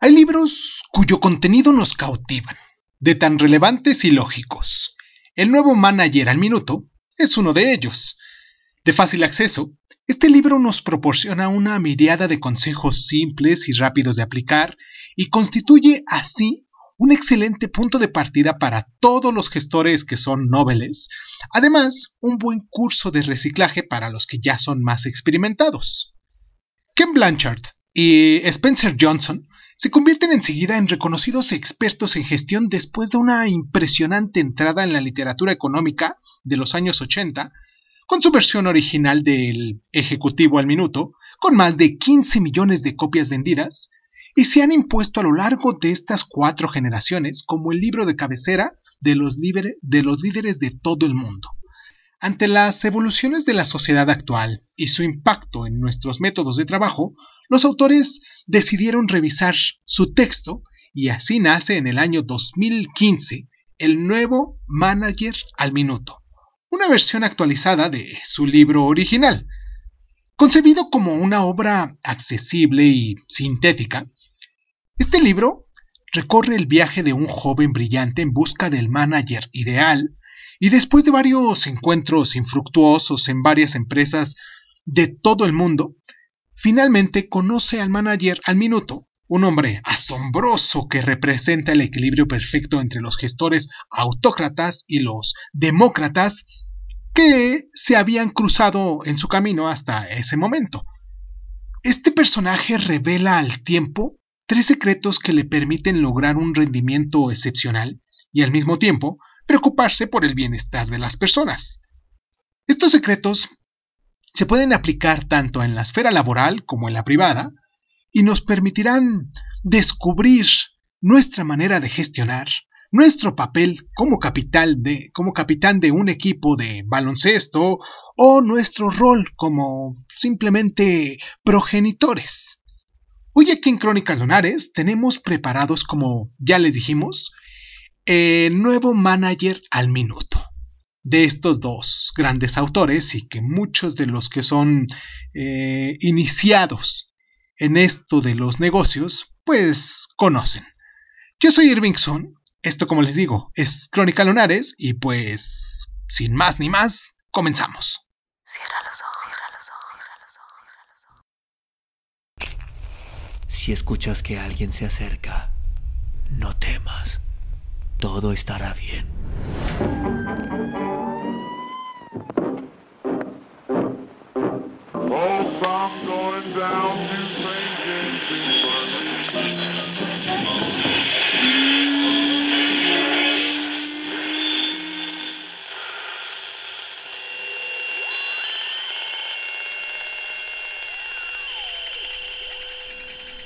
Hay libros cuyo contenido nos cautivan, de tan relevantes y lógicos. El nuevo manager al minuto es uno de ellos. De fácil acceso, este libro nos proporciona una miriada de consejos simples y rápidos de aplicar y constituye así un excelente punto de partida para todos los gestores que son noveles, además un buen curso de reciclaje para los que ya son más experimentados. Ken Blanchard y Spencer Johnson se convierten enseguida en reconocidos expertos en gestión después de una impresionante entrada en la literatura económica de los años 80 con su versión original del Ejecutivo al Minuto, con más de 15 millones de copias vendidas, y se han impuesto a lo largo de estas cuatro generaciones como el libro de cabecera de los, de los líderes de todo el mundo. Ante las evoluciones de la sociedad actual y su impacto en nuestros métodos de trabajo, los autores decidieron revisar su texto y así nace en el año 2015 el nuevo Manager al Minuto, una versión actualizada de su libro original. Concebido como una obra accesible y sintética, este libro recorre el viaje de un joven brillante en busca del manager ideal y después de varios encuentros infructuosos en varias empresas de todo el mundo, finalmente conoce al manager al minuto, un hombre asombroso que representa el equilibrio perfecto entre los gestores autócratas y los demócratas que se habían cruzado en su camino hasta ese momento. Este personaje revela al tiempo tres secretos que le permiten lograr un rendimiento excepcional y al mismo tiempo preocuparse por el bienestar de las personas. Estos secretos se pueden aplicar tanto en la esfera laboral como en la privada y nos permitirán descubrir nuestra manera de gestionar, nuestro papel como, capital de, como capitán de un equipo de baloncesto o nuestro rol como simplemente progenitores. Hoy aquí en Crónicas Lunares tenemos preparados, como ya les dijimos, el nuevo manager al minuto de estos dos grandes autores y que muchos de los que son eh, iniciados en esto de los negocios pues conocen. Yo soy Irving Sun esto, como les digo, es Crónica Lunares y pues, sin más ni más, comenzamos. Cierra los ojos, cierra los ojos, cierra los ojos, Si escuchas que alguien se acerca, no temas. Todo estará bien.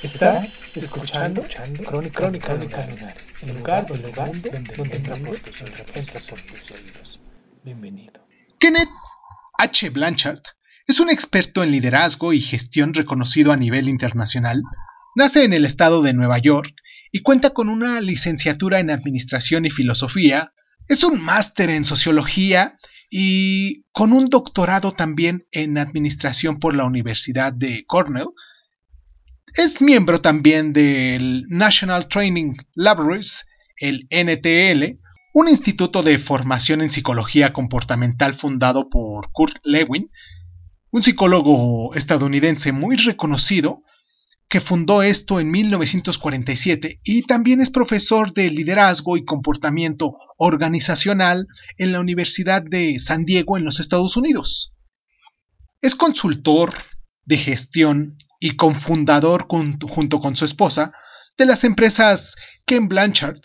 Estás escuchando, Crónica, Crónica, el lugar, el lugar donde, donde tus oídos. Bienvenido. Kenneth H. Blanchard es un experto en liderazgo y gestión reconocido a nivel internacional. Nace en el estado de Nueva York y cuenta con una licenciatura en Administración y Filosofía. Es un máster en Sociología y con un doctorado también en Administración por la Universidad de Cornell es miembro también del National Training Laboratories, el NTL, un instituto de formación en psicología comportamental fundado por Kurt Lewin, un psicólogo estadounidense muy reconocido que fundó esto en 1947 y también es profesor de liderazgo y comportamiento organizacional en la Universidad de San Diego en los Estados Unidos. Es consultor de gestión y cofundador junto con su esposa de las empresas Ken Blanchard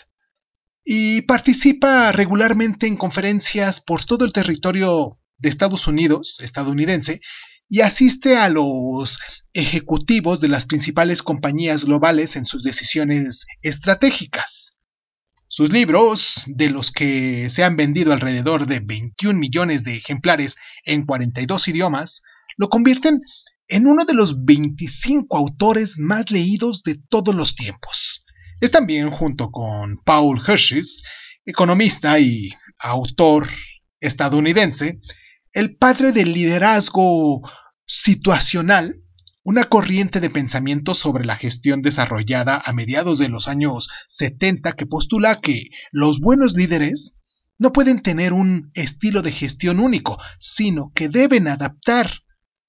y participa regularmente en conferencias por todo el territorio de Estados Unidos, estadounidense, y asiste a los ejecutivos de las principales compañías globales en sus decisiones estratégicas. Sus libros, de los que se han vendido alrededor de 21 millones de ejemplares en 42 idiomas, lo convierten en uno de los 25 autores más leídos de todos los tiempos. Es también, junto con Paul Hershey, economista y autor estadounidense, el padre del liderazgo situacional una corriente de pensamiento sobre la gestión desarrollada a mediados de los años 70 que postula que los buenos líderes no pueden tener un estilo de gestión único, sino que deben adaptar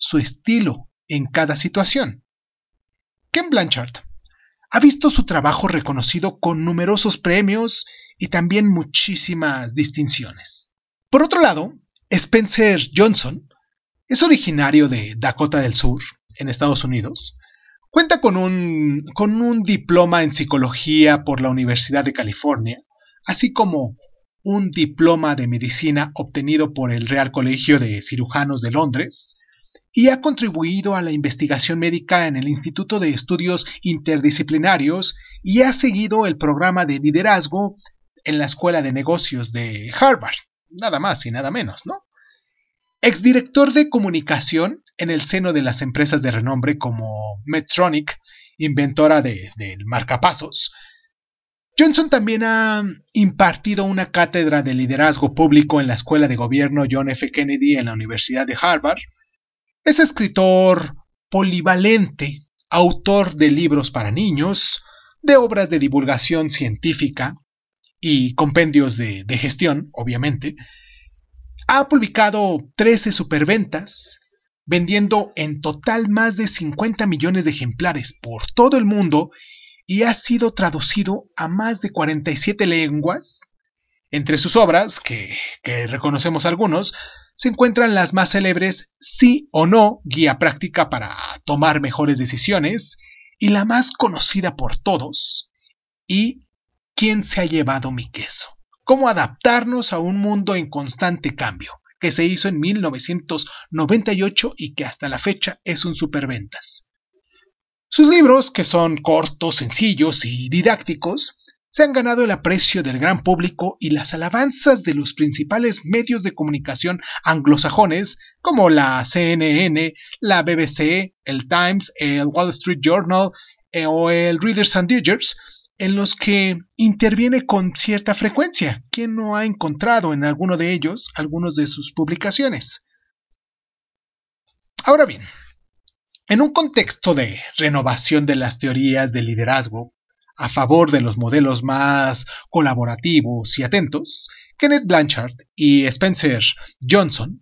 su estilo en cada situación. Ken Blanchard ha visto su trabajo reconocido con numerosos premios y también muchísimas distinciones. Por otro lado, Spencer Johnson es originario de Dakota del Sur, en Estados Unidos. Cuenta con un, con un diploma en psicología por la Universidad de California, así como un diploma de medicina obtenido por el Real Colegio de Cirujanos de Londres, y ha contribuido a la investigación médica en el Instituto de Estudios Interdisciplinarios y ha seguido el programa de liderazgo en la Escuela de Negocios de Harvard. Nada más y nada menos, ¿no? Exdirector de comunicación en el seno de las empresas de renombre como Medtronic, inventora del marcapasos. Johnson también ha impartido una cátedra de liderazgo público en la Escuela de Gobierno John F. Kennedy en la Universidad de Harvard es escritor polivalente, autor de libros para niños, de obras de divulgación científica y compendios de, gestión, obviamente. Ha publicado 13 superventas, vendiendo en total más de 50 millones de ejemplares por todo el mundo y ha sido traducido a más de 47 lenguas. Entre sus obras, que, que reconocemos algunos, se encuentran las más célebres Sí o No, guía práctica para tomar mejores decisiones, y la más conocida por todos, y ¿Quién se ha llevado mi queso? Cómo adaptarnos a un mundo en constante cambio, que se hizo en 1998 y que hasta la fecha es un superventas. Sus libros, que son cortos, sencillos y didácticos, se han ganado el aprecio del gran público y las alabanzas de los principales medios de comunicación anglosajones como la CNN, la BBC, el Times, el Wall Street Journal eh, o el Reader's and Digest, en los que interviene con cierta frecuencia. ¿Quién no ha encontrado en alguno de ellos algunos de sus publicaciones? Ahora bien, en un contexto de renovación de las teorías de liderazgo, a favor de los modelos más colaborativos y atentos, Kenneth Blanchard y Spencer Johnson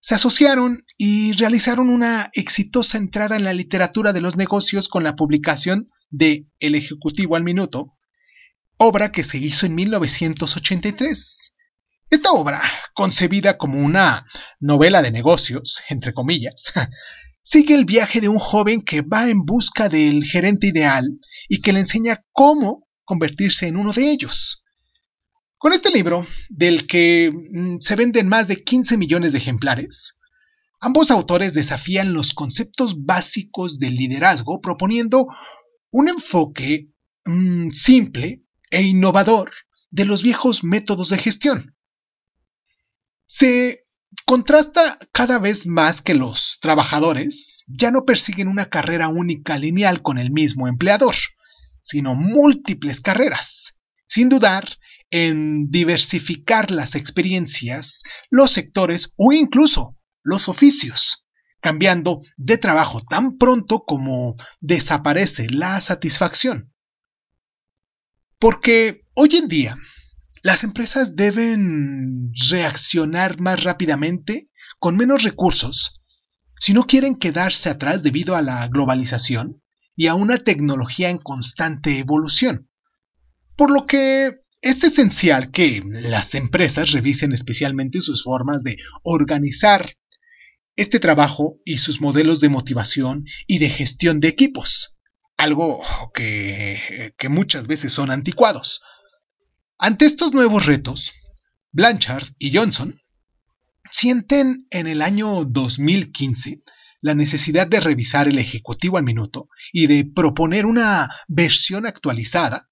se asociaron y realizaron una exitosa entrada en la literatura de los negocios con la publicación de El Ejecutivo al Minuto, obra que se hizo en 1983. Esta obra, concebida como una novela de negocios, entre comillas, sigue el viaje de un joven que va en busca del gerente ideal y que le enseña cómo convertirse en uno de ellos. Con este libro, del que mm, se venden más de 15 millones de ejemplares, ambos autores desafían los conceptos básicos del liderazgo proponiendo un enfoque mm, simple e innovador de los viejos métodos de gestión. Se contrasta cada vez más que los trabajadores ya no persiguen una carrera única lineal con el mismo empleador, sino múltiples carreras, sin dudar en diversificar las experiencias, los sectores o incluso los oficios, cambiando de trabajo tan pronto como desaparece la satisfacción. Porque hoy en día las empresas deben reaccionar más rápidamente, con menos recursos, si no quieren quedarse atrás debido a la globalización y a una tecnología en constante evolución. Por lo que es esencial que las empresas revisen especialmente sus formas de organizar este trabajo y sus modelos de motivación y de gestión de equipos, algo que, que muchas veces son anticuados. Ante estos nuevos retos, Blanchard y Johnson sienten en el año 2015 la necesidad de revisar el Ejecutivo al minuto y de proponer una versión actualizada.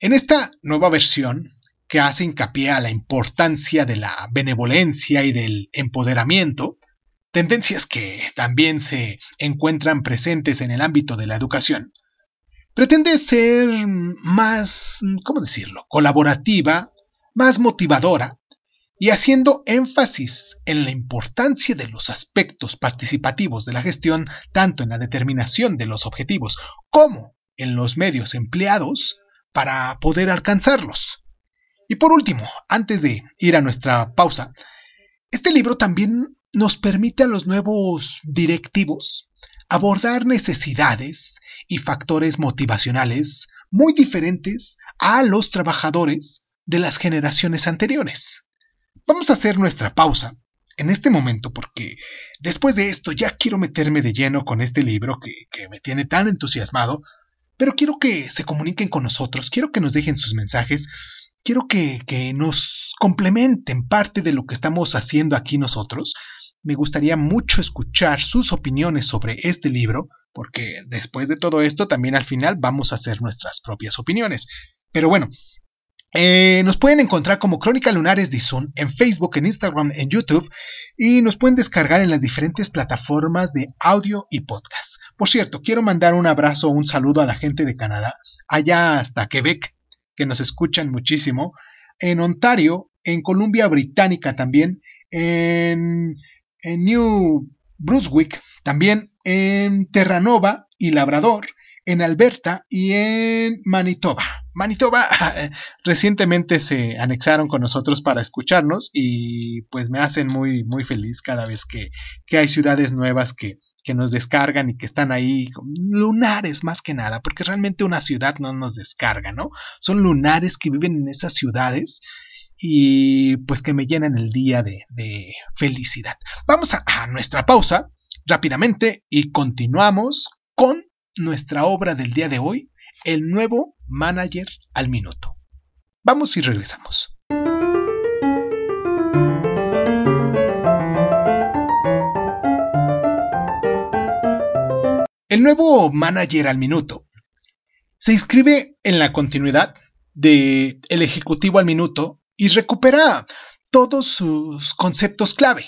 En esta nueva versión, que hace hincapié a la importancia de la benevolencia y del empoderamiento, tendencias que también se encuentran presentes en el ámbito de la educación, pretende ser más, ¿cómo decirlo?, colaborativa, más motivadora y haciendo énfasis en la importancia de los aspectos participativos de la gestión, tanto en la determinación de los objetivos como en los medios empleados para poder alcanzarlos. Y por último, antes de ir a nuestra pausa, este libro también nos permite a los nuevos directivos abordar necesidades y factores motivacionales muy diferentes a los trabajadores de las generaciones anteriores. Vamos a hacer nuestra pausa en este momento porque después de esto ya quiero meterme de lleno con este libro que, me tiene tan entusiasmado, pero quiero que se comuniquen con nosotros, quiero que nos dejen sus mensajes, quiero que, que nos complementen parte de lo que estamos haciendo aquí nosotros me gustaría mucho escuchar sus opiniones sobre este libro, porque después de todo esto también al final vamos a hacer nuestras propias opiniones. Pero bueno, eh, nos pueden encontrar como Crónica Lunares de Zoom en Facebook, en Instagram, en YouTube y nos pueden descargar en las diferentes plataformas de audio y podcast. Por cierto, quiero mandar un abrazo, un saludo a la gente de Canadá, allá hasta Quebec, que nos escuchan muchísimo, en Ontario, en Columbia Británica también, en en New Brunswick, también en Terranova y Labrador, en Alberta y en Manitoba. Manitoba recientemente se anexaron con nosotros para escucharnos y pues me hacen muy muy feliz cada vez que, que hay ciudades nuevas que, que nos descargan y que están ahí, lunares más que nada, porque realmente una ciudad no nos descarga, ¿no? Son lunares que viven en esas ciudades y pues que me llenan el día de, felicidad. Vamos a, a nuestra pausa rápidamente y continuamos con nuestra obra del día de hoy, el nuevo manager al minuto. Vamos y regresamos. El nuevo manager al minuto se inscribe en la continuidad de El Ejecutivo al Minuto y recupera todos sus conceptos clave.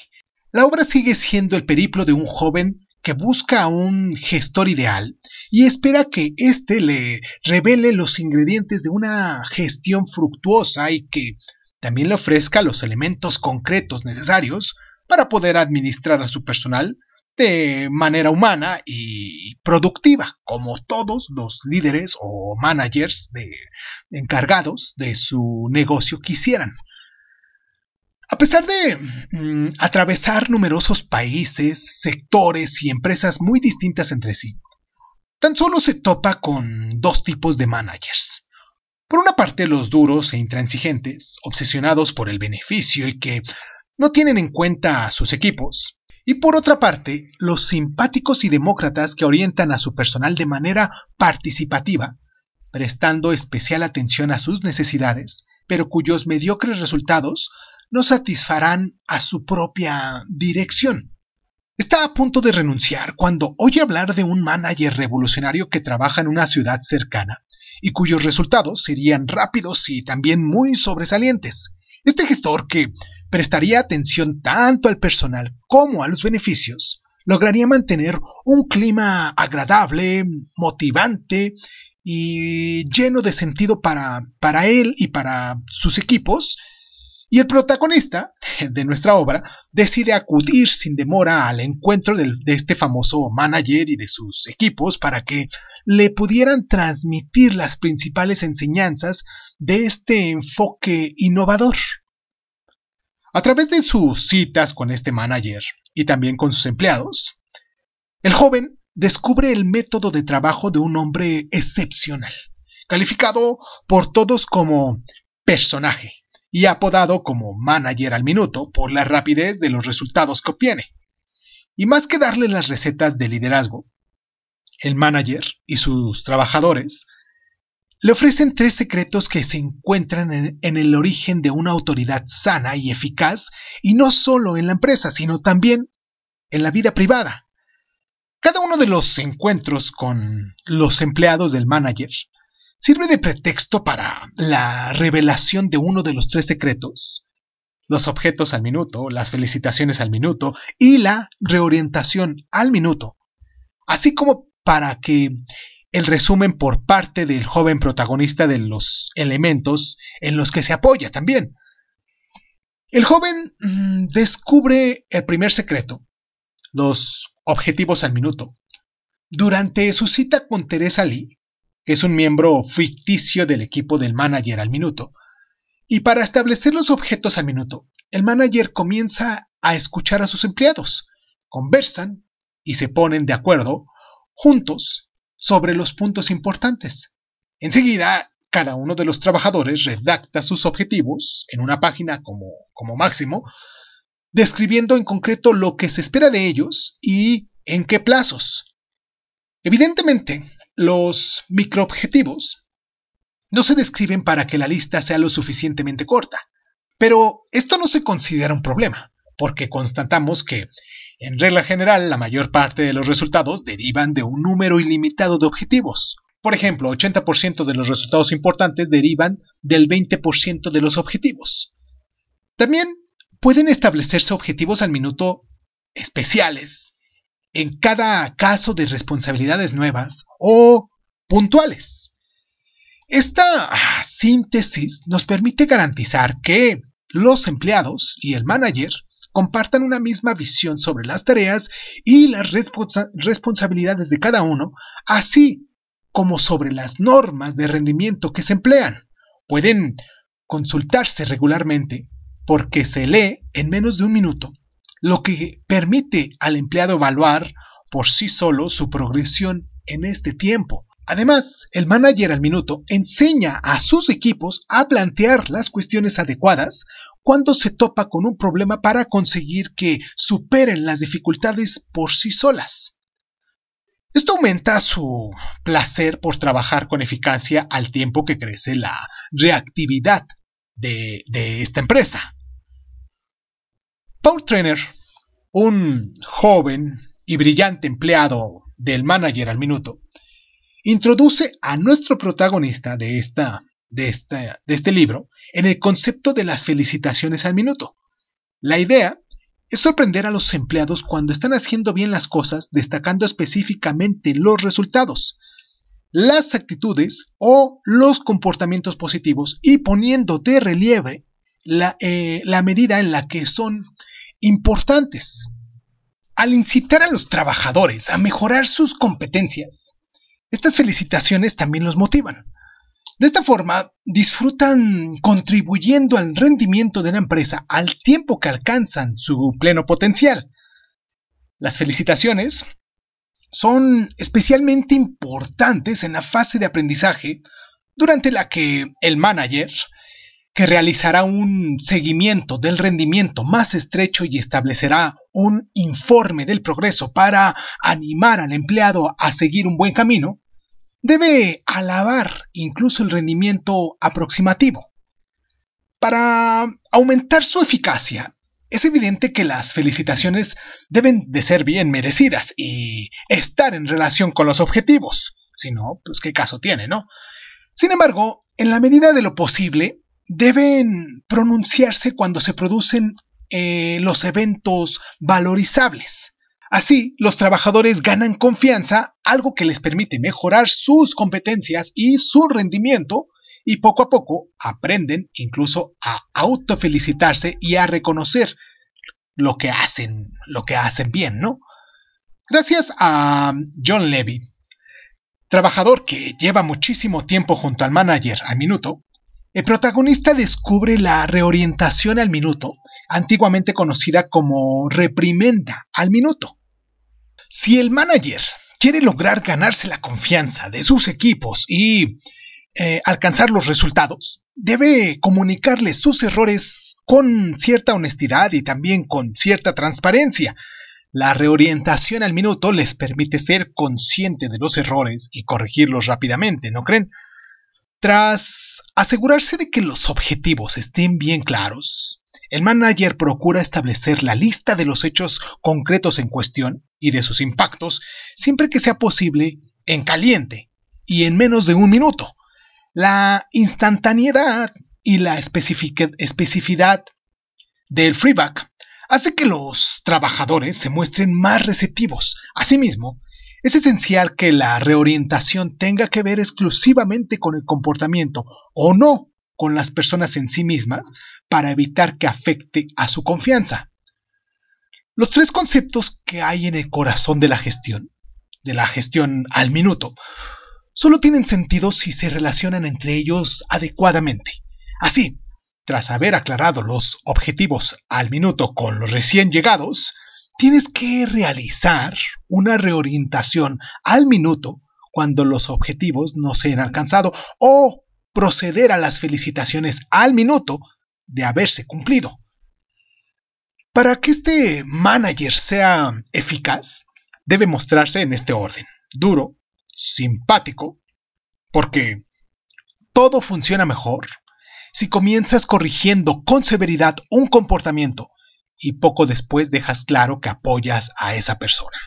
La obra sigue siendo el periplo de un joven que busca a un gestor ideal y espera que éste le revele los ingredientes de una gestión fructuosa y que también le ofrezca los elementos concretos necesarios para poder administrar a su personal de manera humana y productiva, como todos los líderes o managers encargados de su negocio quisieran. A pesar de mm, atravesar numerosos países, sectores y empresas muy distintas entre sí, tan solo se topa con dos tipos de managers. Por una parte, los duros e intransigentes, obsesionados por el beneficio y que no tienen en cuenta a sus equipos, y por otra parte, los simpáticos y demócratas que orientan a su personal de manera participativa, prestando especial atención a sus necesidades, pero cuyos mediocres resultados no satisfarán a su propia dirección. Está a punto de renunciar cuando oye hablar de un manager revolucionario que trabaja en una ciudad cercana y cuyos resultados serían rápidos y también muy sobresalientes. Este gestor que prestaría atención tanto al personal como a los beneficios, lograría mantener un clima agradable, motivante y lleno de sentido para, para él y para sus equipos, y el protagonista de nuestra obra decide acudir sin demora al encuentro de, de, este famoso manager y de sus equipos para que le pudieran transmitir las principales enseñanzas de este enfoque innovador. A través de sus citas con este manager y también con sus empleados, el joven descubre el método de trabajo de un hombre excepcional, calificado por todos como personaje y apodado como manager al minuto por la rapidez de los resultados que obtiene. Y más que darle las recetas de liderazgo, el manager y sus trabajadores le ofrecen tres secretos que se encuentran en, el origen de una autoridad sana y eficaz, y no solo en la empresa, sino también en la vida privada. Cada uno de los encuentros con los empleados del manager sirve de pretexto para la revelación de uno de los tres secretos, los objetos al minuto, las felicitaciones al minuto y la reorientación al minuto, así como para que el resumen por parte del joven protagonista de los elementos en los que se apoya también. El joven mm, descubre el primer secreto, los objetivos al minuto, durante su cita con Teresa Lee, que es un miembro ficticio del equipo del manager al minuto. Y para establecer los objetos al minuto, el manager comienza a escuchar a sus empleados, conversan y se ponen de acuerdo juntos sobre los puntos importantes. Enseguida, cada uno de los trabajadores redacta sus objetivos en una página como, como máximo, describiendo en concreto lo que se espera de ellos y en qué plazos. Evidentemente, los microobjetivos no se describen para que la lista sea lo suficientemente corta, pero esto no se considera un problema, porque constatamos que, en regla general, la mayor parte de los resultados derivan de un número ilimitado de objetivos, por ejemplo, 80% de los resultados importantes derivan del 20% de los objetivos. También pueden establecerse objetivos al minuto especiales en cada caso de responsabilidades nuevas o puntuales. Esta síntesis nos permite garantizar que los empleados y el manager compartan una misma visión sobre las tareas y las responsabilidades de cada uno, así como sobre las normas de rendimiento que se emplean. Pueden consultarse regularmente porque se lee en menos de un minuto, lo que permite al empleado evaluar por sí solo su progresión en este tiempo. Además, el manager al minuto enseña a sus equipos a plantear las cuestiones adecuadas cuando se topa con un problema para conseguir que superen las dificultades por sí solas. Esto aumenta su placer por trabajar con eficacia al tiempo que crece la reactividad de, esta empresa. Paul Trainer, un joven y brillante empleado del manager al minuto, introduce a nuestro protagonista de, esta, de, este libro en el concepto de las felicitaciones al minuto. La idea es sorprender a los empleados cuando están haciendo bien las cosas, destacando específicamente los resultados, las actitudes o los comportamientos positivos y poniendo de relieve la, eh, la medida en la que son importantes. Al incitar a los trabajadores a mejorar sus competencias, estas felicitaciones también los motivan. De esta forma, disfrutan contribuyendo al rendimiento de la empresa al tiempo que alcanzan su pleno potencial. Las felicitaciones son especialmente importantes en la fase de aprendizaje durante la que el manager, que realizará un seguimiento del rendimiento más estrecho y establecerá un informe del progreso para animar al empleado a seguir un buen camino, debe alabar incluso el rendimiento aproximativo. Para aumentar su eficacia, es evidente que las felicitaciones deben de ser bien merecidas y estar en relación con los objetivos. Si no, pues qué caso tiene, ¿no? Sin embargo, en la medida de lo posible, deben pronunciarse cuando se producen eh, los eventos valorizables. Así, los trabajadores ganan confianza, algo que les permite mejorar sus competencias y su rendimiento, y poco a poco aprenden incluso a autofelicitarse y a reconocer lo que hacen, lo que hacen bien, ¿no? Gracias a John Levy, trabajador que lleva muchísimo tiempo junto al manager al minuto, el protagonista descubre la reorientación al minuto, antiguamente conocida como reprimenda al minuto. Si el manager quiere lograr ganarse la confianza de sus equipos y eh, alcanzar los resultados, debe comunicarles sus errores con cierta honestidad y también con cierta transparencia. La reorientación al minuto les permite ser consciente de los errores y corregirlos rápidamente, ¿no creen? Tras asegurarse de que los objetivos estén bien claros, el manager procura establecer la lista de los hechos concretos en cuestión y de sus impactos siempre que sea posible en caliente y en menos de un minuto. La instantaneidad y la especificidad del freeback hace que los trabajadores se muestren más receptivos. Asimismo, es esencial que la reorientación tenga que ver exclusivamente con el comportamiento o no con las personas en sí mismas para evitar que afecte a su confianza. Los tres conceptos que hay en el corazón de la gestión, de la gestión al minuto, solo tienen sentido si se relacionan entre ellos adecuadamente. Así, tras haber aclarado los objetivos al minuto con los recién llegados, tienes que realizar una reorientación al minuto cuando los objetivos no se han alcanzado o proceder a las felicitaciones al minuto de haberse cumplido. Para que este manager sea eficaz, debe mostrarse en este orden. Duro, simpático, porque todo funciona mejor si comienzas corrigiendo con severidad un comportamiento y poco después dejas claro que apoyas a esa persona.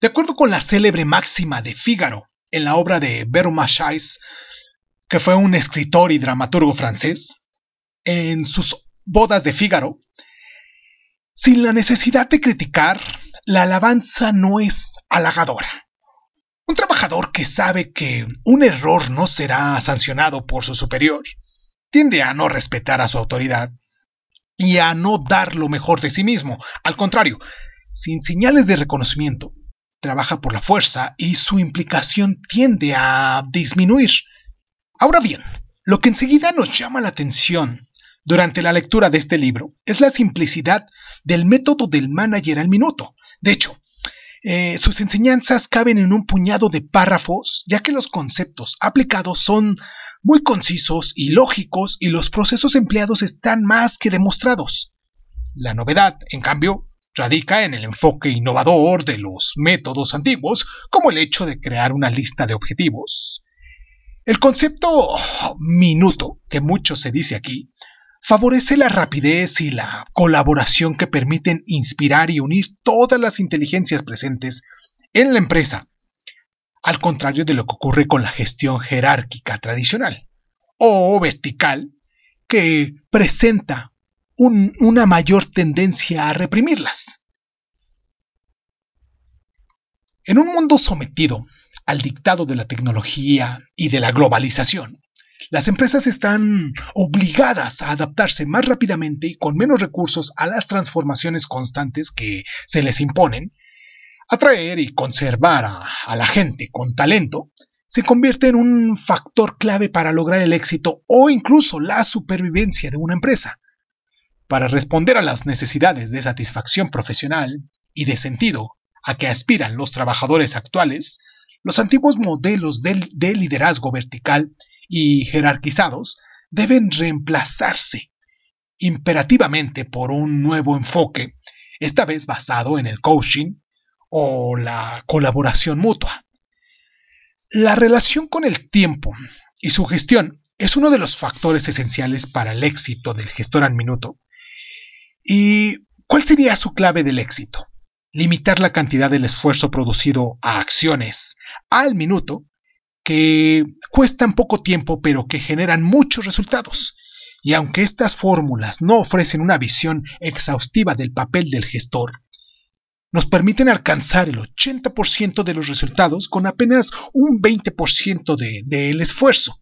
De acuerdo con la célebre máxima de Fígaro en la obra de Bermachais, que fue un escritor y dramaturgo francés, en sus bodas de Fígaro, sin la necesidad de criticar, la alabanza no es halagadora. Un trabajador que sabe que un error no será sancionado por su superior tiende a no respetar a su autoridad y a no dar lo mejor de sí mismo. Al contrario, sin señales de reconocimiento, trabaja por la fuerza y su implicación tiende a disminuir. Ahora bien, lo que enseguida nos llama la atención durante la lectura de este libro es la simplicidad del método del manager al minuto. De hecho, eh, sus enseñanzas caben en un puñado de párrafos, ya que los conceptos aplicados son muy concisos y lógicos y los procesos empleados están más que demostrados. La novedad, en cambio, radica en el enfoque innovador de los métodos antiguos, como el hecho de crear una lista de objetivos. El concepto minuto, que mucho se dice aquí, favorece la rapidez y la colaboración que permiten inspirar y unir todas las inteligencias presentes en la empresa, al contrario de lo que ocurre con la gestión jerárquica tradicional o vertical, que presenta una mayor tendencia a reprimirlas. En un mundo sometido al dictado de la tecnología y de la globalización, las empresas están obligadas a adaptarse más rápidamente y con menos recursos a las transformaciones constantes que se les imponen. Atraer y conservar a, la gente con talento se convierte en un factor clave para lograr el éxito o incluso la supervivencia de una empresa. Para responder a las necesidades de satisfacción profesional y de sentido a que aspiran los trabajadores actuales, los antiguos modelos de liderazgo vertical y jerarquizados deben reemplazarse imperativamente por un nuevo enfoque, esta vez basado en el coaching o la colaboración mutua. La relación con el tiempo y su gestión es uno de los factores esenciales para el éxito del gestor al minuto. ¿Y cuál sería su clave del éxito? Limitar la cantidad del esfuerzo producido a acciones al minuto que cuestan poco tiempo pero que generan muchos resultados. Y aunque estas fórmulas no ofrecen una visión exhaustiva del papel del gestor, nos permiten alcanzar el 80% de los resultados con apenas un 20% del de, esfuerzo.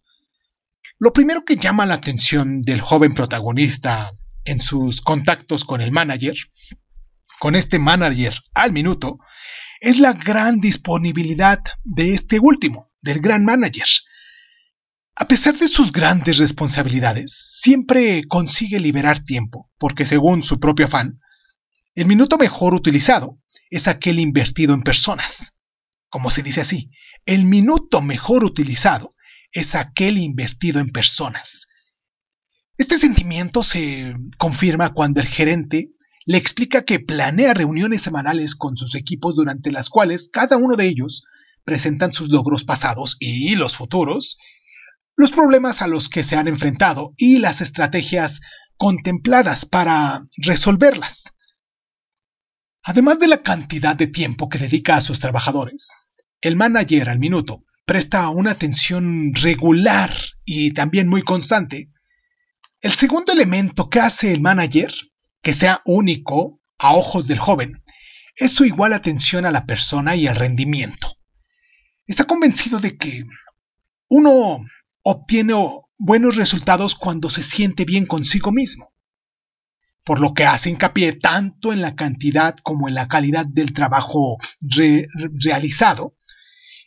Lo primero que llama la atención del joven protagonista en sus contactos con el manager, con este manager al minuto, es la gran disponibilidad de este último del gran manager. A pesar de sus grandes responsabilidades, siempre consigue liberar tiempo, porque según su propio afán, el minuto mejor utilizado es aquel invertido en personas. Como se dice así, el minuto mejor utilizado es aquel invertido en personas. Este sentimiento se confirma cuando el gerente le explica que planea reuniones semanales con sus equipos durante las cuales cada uno de ellos presentan sus logros pasados y los futuros, los problemas a los que se han enfrentado y las estrategias contempladas para resolverlas. Además de la cantidad de tiempo que dedica a sus trabajadores, el manager al minuto presta una atención regular y también muy constante. El segundo elemento que hace el manager, que sea único a ojos del joven, es su igual atención a la persona y al rendimiento. Está convencido de que uno obtiene buenos resultados cuando se siente bien consigo mismo, por lo que hace hincapié tanto en la cantidad como en la calidad del trabajo re realizado,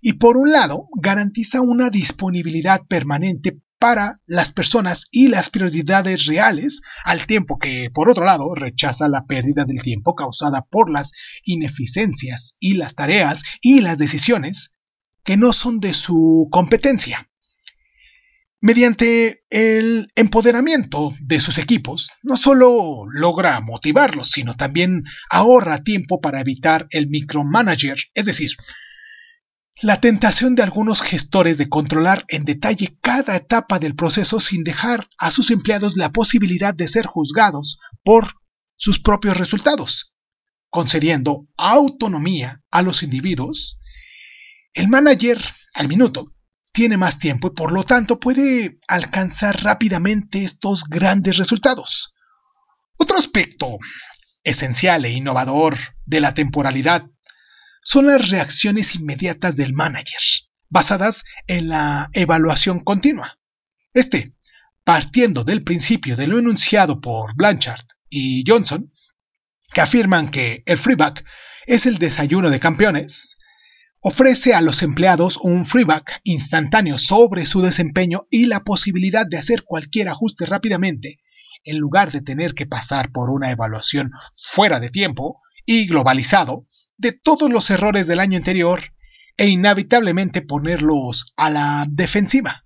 y por un lado garantiza una disponibilidad permanente para las personas y las prioridades reales, al tiempo que, por otro lado, rechaza la pérdida del tiempo causada por las ineficiencias y las tareas y las decisiones que no son de su competencia. Mediante el empoderamiento de sus equipos, no solo logra motivarlos, sino también ahorra tiempo para evitar el micromanager, es decir, la tentación de algunos gestores de controlar en detalle cada etapa del proceso sin dejar a sus empleados la posibilidad de ser juzgados por sus propios resultados, concediendo autonomía a los individuos, el manager al minuto tiene más tiempo y por lo tanto puede alcanzar rápidamente estos grandes resultados. Otro aspecto esencial e innovador de la temporalidad son las reacciones inmediatas del manager, basadas en la evaluación continua. Este, partiendo del principio de lo enunciado por Blanchard y Johnson, que afirman que el freeback es el desayuno de campeones, ofrece a los empleados un freeback instantáneo sobre su desempeño y la posibilidad de hacer cualquier ajuste rápidamente, en lugar de tener que pasar por una evaluación fuera de tiempo y globalizado de todos los errores del año anterior e inevitablemente ponerlos a la defensiva.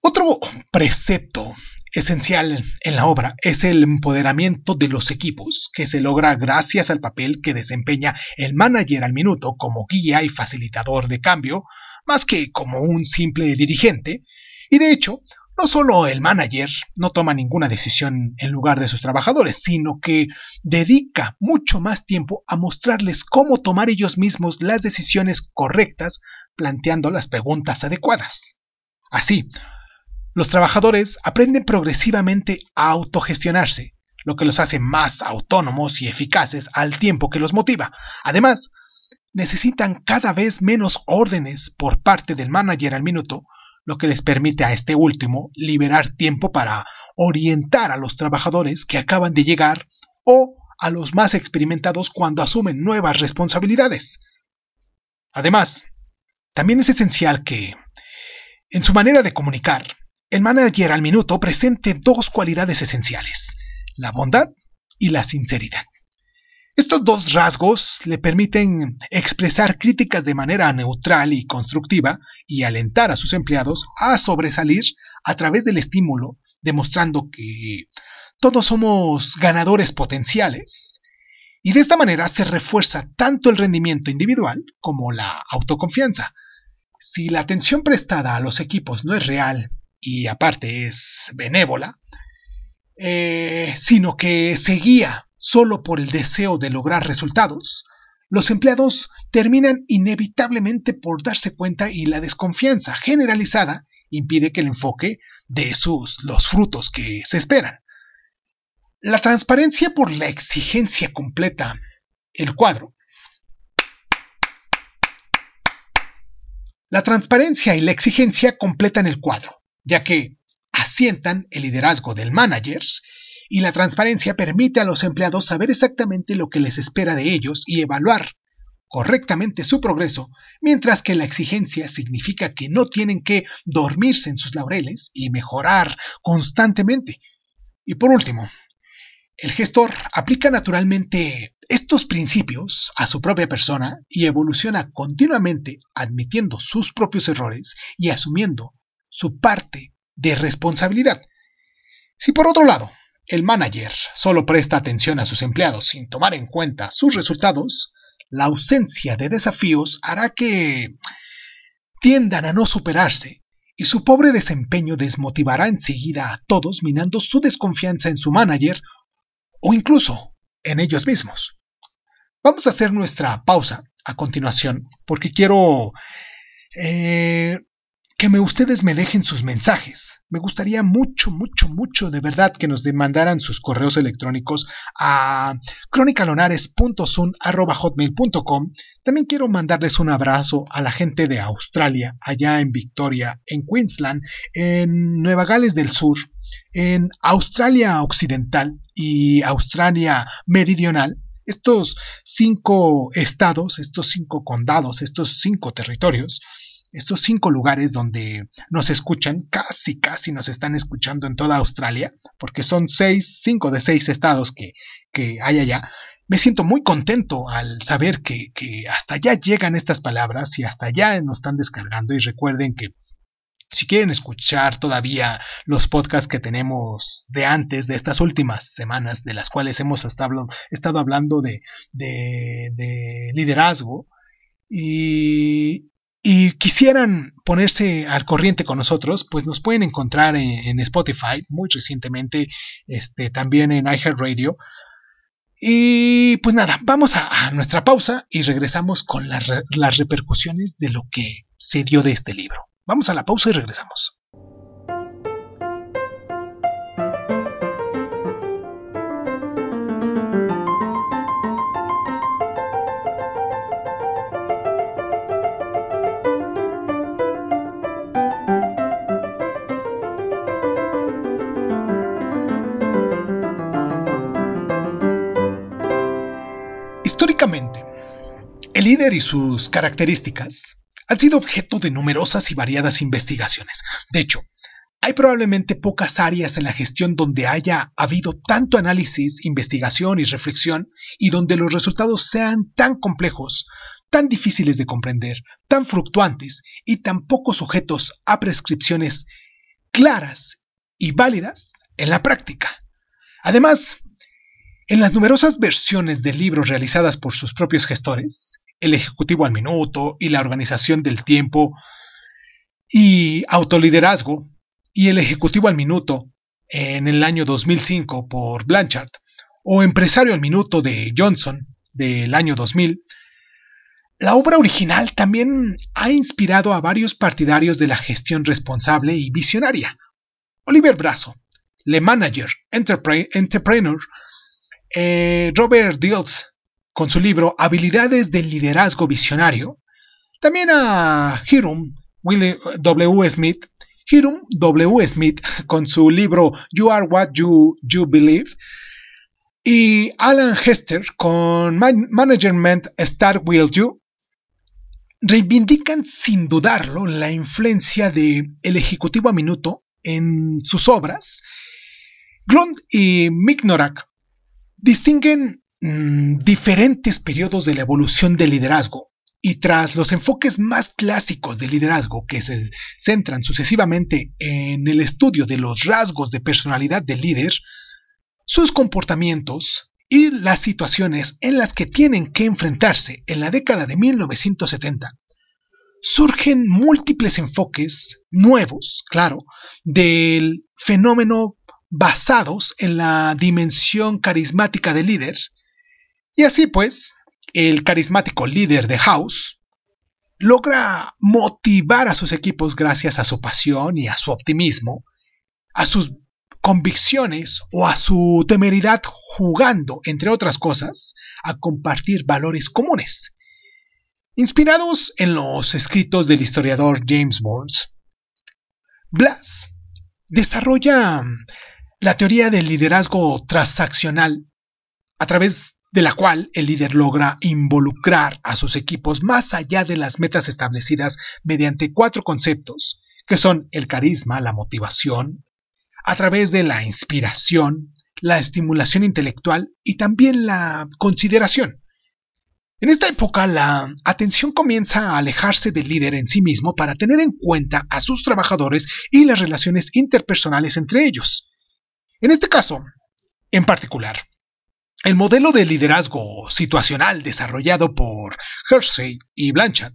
Otro precepto esencial en la obra es el empoderamiento de los equipos, que se logra gracias al papel que desempeña el manager al minuto como guía y facilitador de cambio, más que como un simple dirigente, y de hecho no solo el manager no toma ninguna decisión en lugar de sus trabajadores, sino que dedica mucho más tiempo a mostrarles cómo tomar ellos mismos las decisiones correctas, planteando las preguntas adecuadas. Así, los trabajadores aprenden progresivamente a autogestionarse, lo que los hace más autónomos y eficaces al tiempo que los motiva. Además, necesitan cada vez menos órdenes por parte del manager al minuto, lo que les permite a este último liberar tiempo para orientar a los trabajadores que acaban de llegar o a los más experimentados cuando asumen nuevas responsabilidades. Además, también es esencial que, en su manera de comunicar, el manager al minuto presente dos cualidades esenciales, la bondad y la sinceridad. Estos dos rasgos le permiten expresar críticas de manera neutral y constructiva y alentar a sus empleados a sobresalir a través del estímulo, demostrando que todos somos ganadores potenciales. Y de esta manera se refuerza tanto el rendimiento individual como la autoconfianza. Si la atención prestada a los equipos no es real y aparte es benévola, eh, sino que se guía solo por el deseo de lograr resultados, los empleados terminan inevitablemente por darse cuenta y la desconfianza generalizada impide que el enfoque dé sus los frutos que se esperan. La transparencia por la exigencia completa, el cuadro. La transparencia y la exigencia completan el cuadro, ya que asientan el liderazgo del manager y la transparencia permite a los empleados saber exactamente lo que les espera de ellos y evaluar correctamente su progreso, mientras que la exigencia significa que no tienen que dormirse en sus laureles y mejorar constantemente. Y por último, el gestor aplica naturalmente estos principios a su propia persona y evoluciona continuamente admitiendo sus propios errores y asumiendo su parte de responsabilidad. Si por otro lado el manager solo presta atención a sus empleados sin tomar en cuenta sus resultados, la ausencia de desafíos hará que tiendan a no superarse y su pobre desempeño desmotivará enseguida a todos minando su desconfianza en su manager o incluso en ellos mismos. Vamos a hacer nuestra pausa a continuación porque quiero eh, que me, ustedes me dejen sus mensajes. Me gustaría mucho, mucho, mucho de verdad que nos mandaran sus correos electrónicos a cronicalonares.sun.hotmail.com. También quiero mandarles un abrazo a la gente de Australia, allá en Victoria, en Queensland, en Nueva Gales del Sur, en Australia Occidental y Australia Meridional. Estos cinco estados, estos cinco condados, estos cinco territorios estos cinco lugares donde nos escuchan, casi, casi nos están escuchando en toda Australia, porque son seis, cinco de seis estados que, que hay allá, me siento muy contento al saber que, que, hasta allá llegan estas palabras y hasta allá nos están descargando. Y recuerden que si quieren escuchar todavía los podcasts que tenemos de antes, de estas últimas semanas, de las cuales hemos estado, estado hablando de, de, de liderazgo, y, y quisieran ponerse al corriente con nosotros, pues nos pueden encontrar en, Spotify, muy recientemente, este, también en iHeartRadio. Y pues nada, vamos a, nuestra pausa y regresamos con las repercusiones de lo que se dio de este libro. Vamos a la pausa y regresamos. Y sus características han sido objeto de numerosas y variadas investigaciones. De hecho, hay probablemente pocas áreas en la gestión donde haya habido tanto análisis, investigación y reflexión y donde los resultados sean tan complejos, tan difíciles de comprender, tan fluctuantes y tan poco sujetos a prescripciones claras y válidas en la práctica. Además, en las numerosas versiones de libros realizadas por sus propios gestores, el ejecutivo al minuto y la organización del tiempo y autoliderazgo y el ejecutivo al minuto en el año 2005 por Blanchard o empresario al minuto de Johnson del año 2000, la obra original también ha inspirado a varios partidarios de la gestión responsable y visionaria. Oliver Brazo, Le Manager, Entrepreneur, eh, Robert Dills, con su libro Habilidades del Liderazgo Visionario, también a Hiram W. Smith, Hiram W. Smith con su libro You Are What You, you Believe, y Alan Hester con Management Start Will You, reivindican sin dudarlo la influencia de el ejecutivo a minuto en sus obras. Glund y Mignorak distinguen Mm, diferentes periodos de la evolución del liderazgo. Y tras los enfoques más clásicos del liderazgo que se centran sucesivamente en el estudio de los rasgos de personalidad del líder, sus comportamientos y las situaciones en las que tienen que enfrentarse en la década de 1970, surgen múltiples enfoques nuevos, claro, del fenómeno basados en la dimensión carismática del líder y así pues, el carismático líder de House logra motivar a sus equipos gracias a su pasión y a su optimismo, a sus convicciones o a su temeridad jugando, entre otras cosas, a compartir valores comunes. Inspirados en los escritos del historiador James Burns, Blas desarrolla la teoría del liderazgo transaccional a través de la cual el líder logra involucrar a sus equipos más allá de las metas establecidas mediante cuatro conceptos, que son el carisma, la motivación, a través de la inspiración, la estimulación intelectual y también la consideración. En esta época la atención comienza a alejarse del líder en sí mismo para tener en cuenta a sus trabajadores y las relaciones interpersonales entre ellos. En este caso, en particular, el modelo de liderazgo situacional desarrollado por Hersey y Blanchard,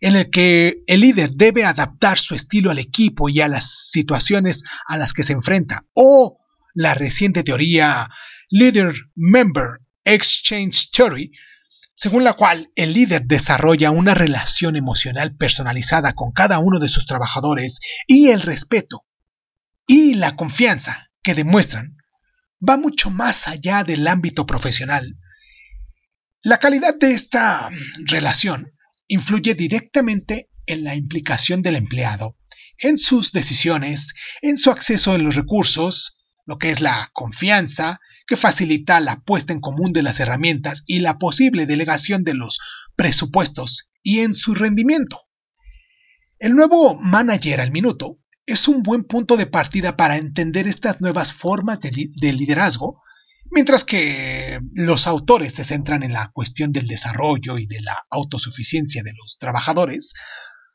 en el que el líder debe adaptar su estilo al equipo y a las situaciones a las que se enfrenta, o la reciente teoría Leader Member Exchange Theory, según la cual el líder desarrolla una relación emocional personalizada con cada uno de sus trabajadores y el respeto y la confianza que demuestran va mucho más allá del ámbito profesional. La calidad de esta relación influye directamente en la implicación del empleado, en sus decisiones, en su acceso a los recursos, lo que es la confianza, que facilita la puesta en común de las herramientas y la posible delegación de los presupuestos, y en su rendimiento. El nuevo manager al minuto es un buen punto de partida para entender estas nuevas formas de, liderazgo, mientras que los autores se centran en la cuestión del desarrollo y de la autosuficiencia de los trabajadores,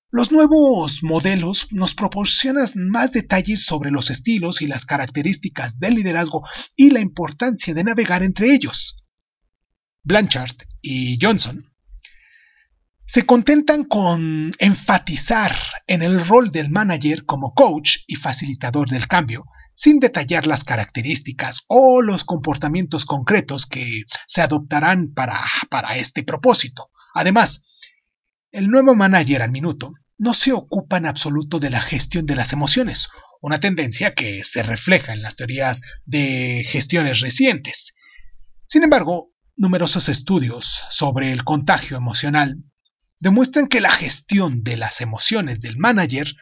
los nuevos modelos nos proporcionan más detalles sobre los estilos y las características del liderazgo y la importancia de navegar entre ellos. Blanchard y Johnson se contentan con enfatizar en el rol del manager como coach y facilitador del cambio, sin detallar las características o los comportamientos concretos que se adoptarán para, para este propósito. Además, el nuevo manager al minuto no se ocupa en absoluto de la gestión de las emociones, una tendencia que se refleja en las teorías de gestiones recientes. Sin embargo, numerosos estudios sobre el contagio emocional demuestran que la gestión de las emociones del manager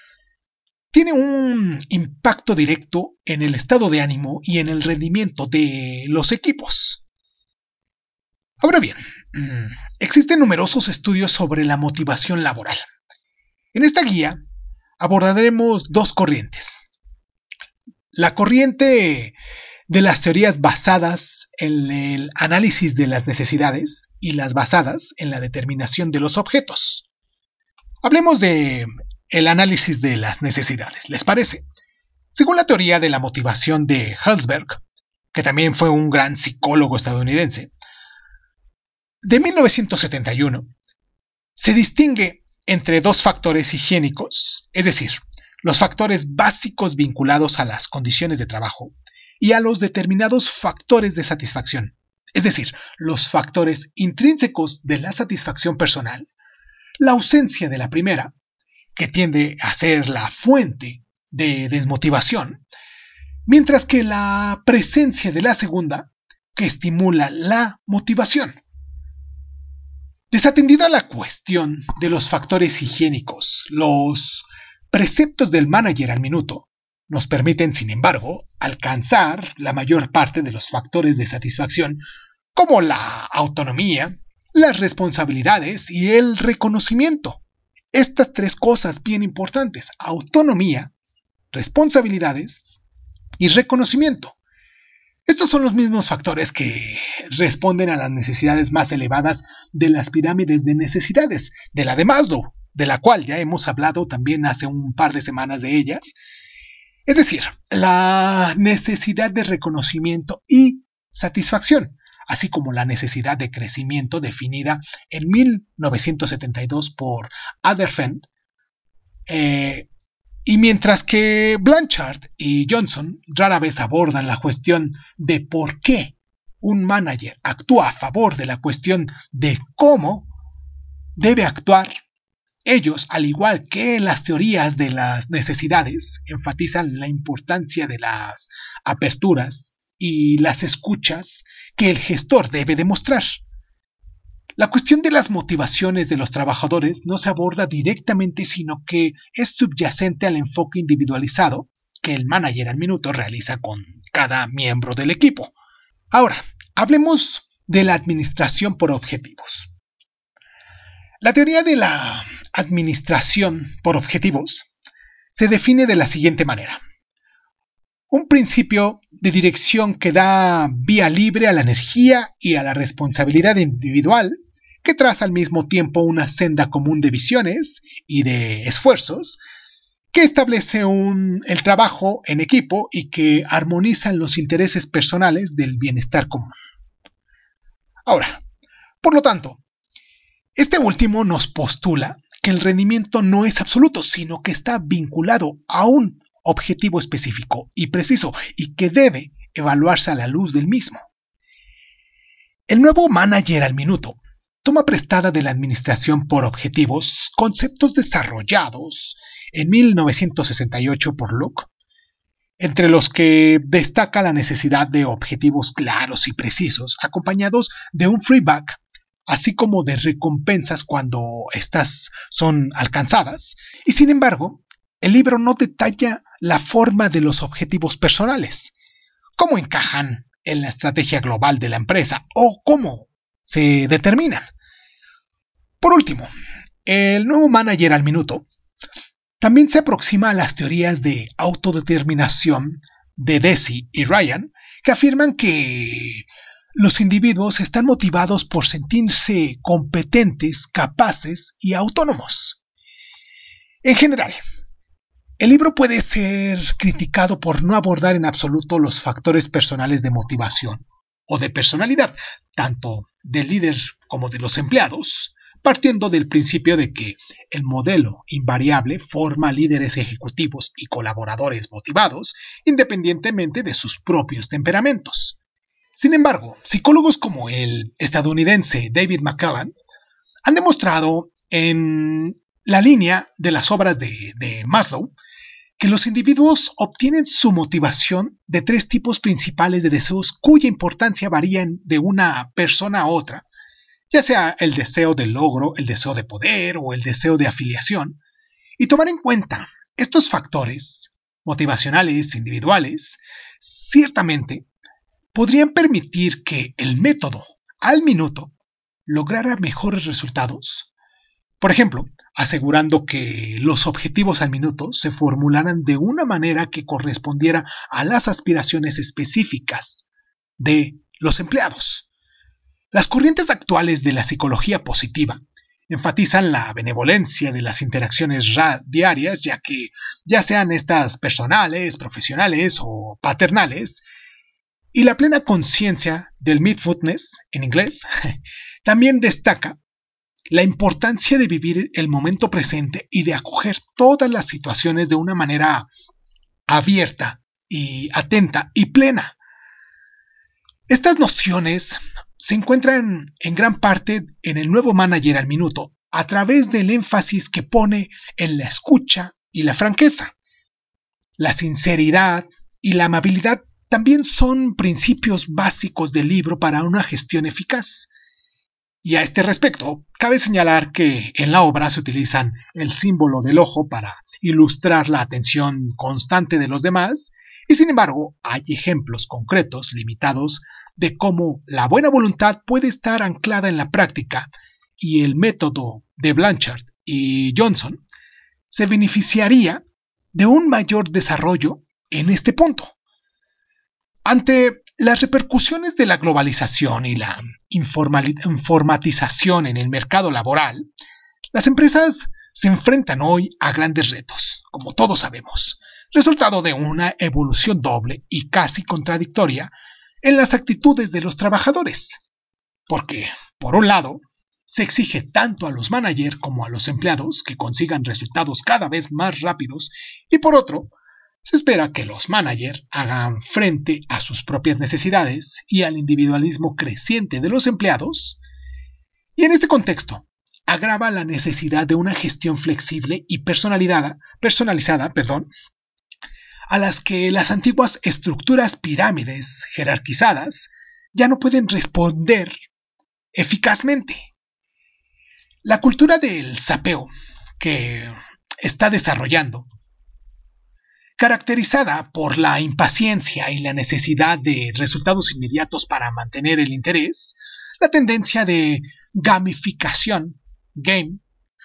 tiene un impacto directo en el estado de ánimo y en el rendimiento de los equipos. Ahora bien, mm, existen numerosos estudios sobre la motivación laboral. En esta guía abordaremos dos corrientes. La corriente de las teorías basadas en el análisis de las necesidades y las basadas en la determinación de los objetos. Hablemos de el análisis de las necesidades, ¿les parece? Según la teoría de la motivación de Hellsberg, que también fue un gran psicólogo estadounidense, de 1971, se distingue entre dos factores higiénicos, es decir, los factores básicos vinculados a las condiciones de trabajo y a los determinados factores de satisfacción, es decir, los factores intrínsecos de la satisfacción personal, la ausencia de la primera, que tiende a ser la fuente de desmotivación, mientras que la presencia de la segunda, que estimula la motivación. Desatendida la cuestión de los factores higiénicos, los preceptos del manager al minuto nos permiten, sin embargo, alcanzar la mayor parte de los factores de satisfacción, como la autonomía, las responsabilidades y el reconocimiento. Estas tres cosas bien importantes, autonomía, responsabilidades y reconocimiento. Estos son los mismos factores que responden a las necesidades más elevadas de las pirámides de necesidades, de la de Maslow, de la cual ya hemos hablado también hace un par de semanas de ellas. Es decir, la necesidad de reconocimiento y satisfacción, así como la necesidad de crecimiento definida en 1972 por Adderfeld, eh, y mientras que Blanchard y Johnson rara vez abordan la cuestión de por qué un manager actúa a favor de la cuestión de cómo debe actuar, ellos, al igual que las teorías de las necesidades, enfatizan la importancia de las aperturas y las escuchas que el gestor debe demostrar. La cuestión de las motivaciones de los trabajadores no se aborda directamente, sino que es subyacente al enfoque individualizado que el manager al minuto realiza con cada miembro del equipo. Ahora, hablemos de la administración por objetivos. La teoría de la administración por objetivos se define de la siguiente manera. Un principio de dirección que da vía libre a la energía y a la responsabilidad individual que traza al mismo tiempo una senda común de visiones y de esfuerzos, que establece el trabajo en equipo y que armonizan los intereses personales del bienestar común. Ahora, por lo tanto, este último nos postula que el rendimiento no es absoluto, sino que está vinculado a un objetivo específico y preciso y que debe evaluarse a la luz del mismo. El nuevo manager al minuto toma prestada de la Administración por Objetivos conceptos desarrollados en 1968 por Luke, entre los que destaca la necesidad de objetivos claros y precisos, acompañados de un feedback, así como de recompensas cuando estas son alcanzadas. Y sin embargo, el libro no detalla la forma de los objetivos personales, cómo encajan en la estrategia global de la empresa o cómo se determinan. Por último, el nuevo manager al minuto también se aproxima a las teorías de autodeterminación de Desi y Ryan, que afirman que los individuos están motivados por sentirse competentes, capaces y autónomos. En general, el libro puede ser criticado por no abordar en absoluto los factores personales de motivación o de personalidad, tanto del líder como de los empleados, partiendo del principio de que el modelo invariable forma líderes ejecutivos y colaboradores motivados independientemente de sus propios temperamentos. Sin embargo, psicólogos como el estadounidense David McCallan han demostrado en la línea de las obras de, Maslow que los individuos obtienen su motivación de tres tipos principales de deseos cuya importancia varía de una persona a otra, ya sea el deseo de logro, el deseo de poder o el deseo de afiliación, y tomar en cuenta estos factores motivacionales individuales, ciertamente podrían permitir que el método al minuto lograra mejores resultados. Por ejemplo, asegurando que los objetivos al minuto se formularan de una manera que correspondiera a las aspiraciones específicas de los empleados. Las corrientes actuales de la psicología positiva enfatizan la benevolencia de las interacciones diarias, ya que ya sean estas personales, profesionales o paternales, y la plena conciencia del mindfulness en inglés también destaca la importancia de vivir el momento presente y de acoger todas las situaciones de una manera abierta y atenta y plena. Estas nociones se encuentran en gran parte en el nuevo manager al minuto a través del énfasis que pone en la escucha y la franqueza. La sinceridad y la amabilidad también son principios básicos del libro para una gestión eficaz. Y a este respecto, cabe señalar que en la obra se utilizan el símbolo del ojo para ilustrar la atención constante de los demás, y sin embargo hay ejemplos concretos limitados de cómo la buena voluntad puede estar anclada en la práctica y el método de Blanchard y Johnson se beneficiaría de un mayor desarrollo en este punto. Ante las repercusiones de la globalización y la informatización en el mercado laboral, las empresas se enfrentan hoy a grandes retos, como todos sabemos, resultado de una evolución doble y casi contradictoria en las actitudes de los trabajadores. Porque, por un lado, se exige tanto a los managers como a los empleados que consigan resultados cada vez más rápidos y por otro, se espera que los managers hagan frente a sus propias necesidades y al individualismo creciente de los empleados, y en este contexto agrava la necesidad de una gestión flexible y personalizada, personalizada perdón, a las que las antiguas estructuras pirámides jerarquizadas ya no pueden responder eficazmente. La cultura del sapeo que está desarrollando caracterizada por la impaciencia y la necesidad de resultados inmediatos para mantener el interés, la tendencia de gamificación, game,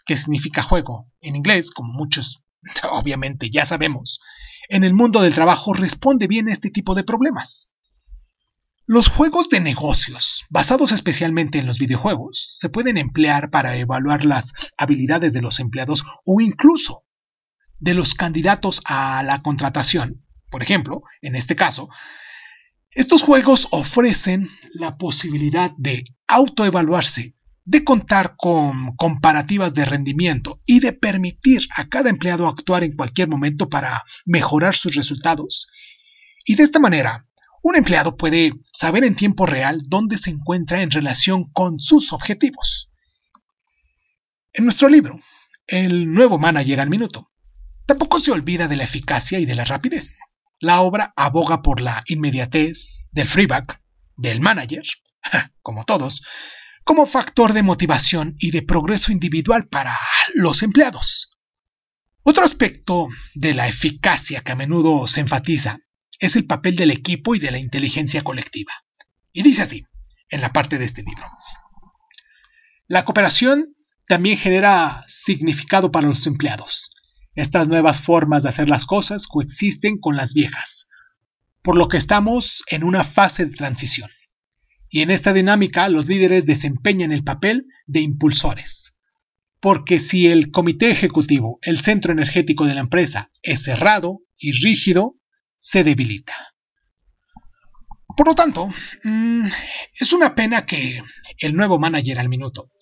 que significa juego en inglés, como muchos obviamente ya sabemos, en el mundo del trabajo responde bien a este tipo de problemas. Los juegos de negocios, basados especialmente en los videojuegos, se pueden emplear para evaluar las habilidades de los empleados o incluso de los candidatos a la contratación. Por ejemplo, en este caso, estos juegos ofrecen la posibilidad de autoevaluarse, de contar con comparativas de rendimiento y de permitir a cada empleado actuar en cualquier momento para mejorar sus resultados. Y de esta manera, un empleado puede saber en tiempo real dónde se encuentra en relación con sus objetivos. En nuestro libro, El nuevo manager al minuto, tampoco se olvida de la eficacia y de la rapidez. La obra aboga por la inmediatez del freeback, del manager, como todos, como factor de motivación y de progreso individual para los empleados. Otro aspecto de la eficacia que a menudo se enfatiza es el papel del equipo y de la inteligencia colectiva. Y dice así, en la parte de este libro. La cooperación también genera significado para los empleados. Estas nuevas formas de hacer las cosas coexisten con las viejas, por lo que estamos en una fase de transición. Y en esta dinámica los líderes desempeñan el papel de impulsores. Porque si el comité ejecutivo, el centro energético de la empresa, es cerrado y rígido, se debilita. Por lo tanto, mm, es una pena que el nuevo manager al minuto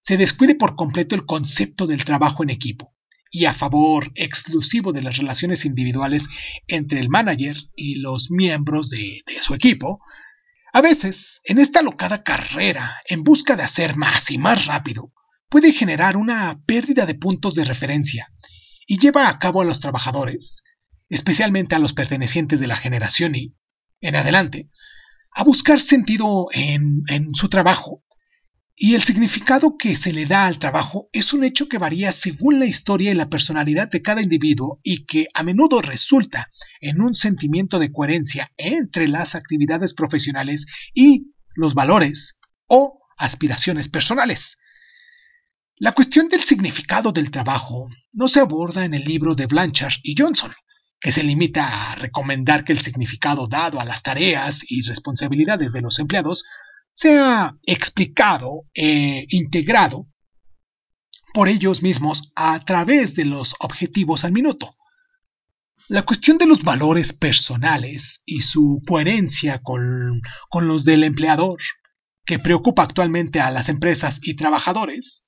se descuide por completo el concepto del trabajo en equipo y a favor exclusivo de las relaciones individuales entre el manager y los miembros de, su equipo, a veces, en esta locada carrera en busca de hacer más y más rápido, puede generar una pérdida de puntos de referencia y lleva a cabo a los trabajadores, especialmente a los pertenecientes de la generación Y, en adelante, a buscar sentido en, en su trabajo y el significado que se le da al trabajo es un hecho que varía según la historia y la personalidad de cada individuo y que a menudo resulta en un sentimiento de coherencia entre las actividades profesionales y los valores o aspiraciones personales. La cuestión del significado del trabajo no se aborda en el libro de Blanchard y Johnson, que se limita a recomendar que el significado dado a las tareas y responsabilidades de los empleados sea explicado e integrado por ellos mismos a través de los objetivos al minuto. La cuestión de los valores personales y su coherencia con, con, los del empleador, que preocupa actualmente a las empresas y trabajadores,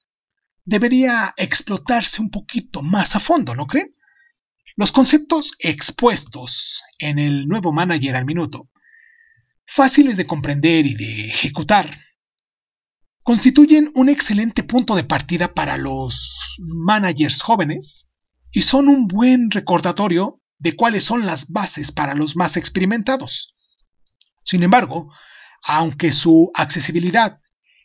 debería explotarse un poquito más a fondo, ¿no creen? Los conceptos expuestos en el nuevo manager al minuto fáciles de comprender y de ejecutar, constituyen un excelente punto de partida para los managers jóvenes y son un buen recordatorio de cuáles son las bases para los más experimentados. Sin embargo, aunque su accesibilidad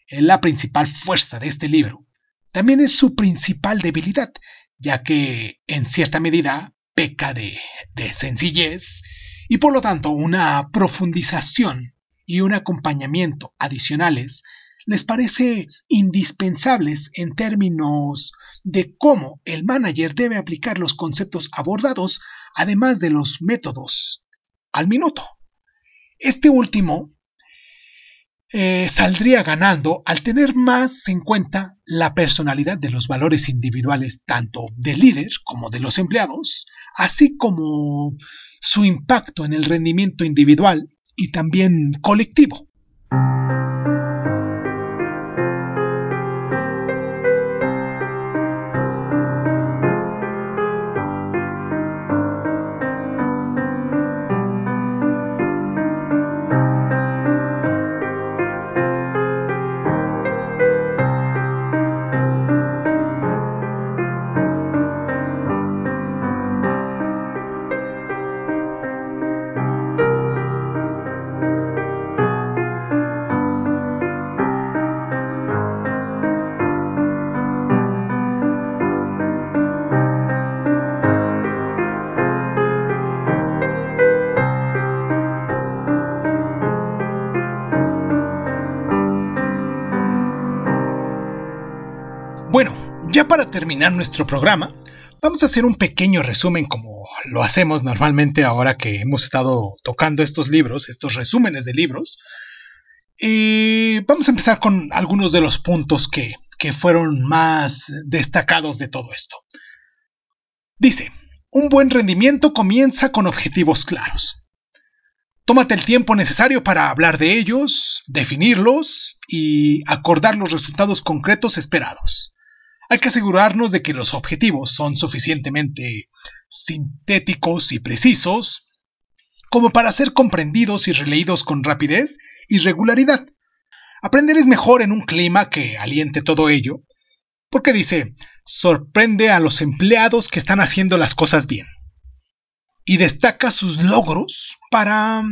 es la principal fuerza de este libro, también es su principal debilidad, ya que en cierta medida peca de, de sencillez y por lo tanto una profundización y un acompañamiento adicionales les parece indispensables en términos de cómo el manager debe aplicar los conceptos abordados, además de los métodos al minuto. Este último eh, saldría ganando al tener más en cuenta la personalidad de los valores individuales tanto del líder como de los empleados, así como su impacto en el rendimiento individual y también colectivo. Terminar nuestro programa, vamos a hacer un pequeño resumen como lo hacemos normalmente ahora que hemos estado tocando estos libros, estos resúmenes de libros. Y vamos a empezar con algunos de los puntos que fueron más destacados de todo esto. Dice, un buen rendimiento comienza con objetivos claros. Tómate el tiempo necesario para hablar de ellos, definirlos y acordar los resultados concretos esperados. Hay que asegurarnos de que los objetivos son suficientemente sintéticos y precisos como para ser comprendidos y releídos con rapidez y regularidad. Aprender es mejor en un clima que aliente todo ello, Porque dice, sorprende a los empleados que están haciendo las cosas bien. Y destaca sus logros para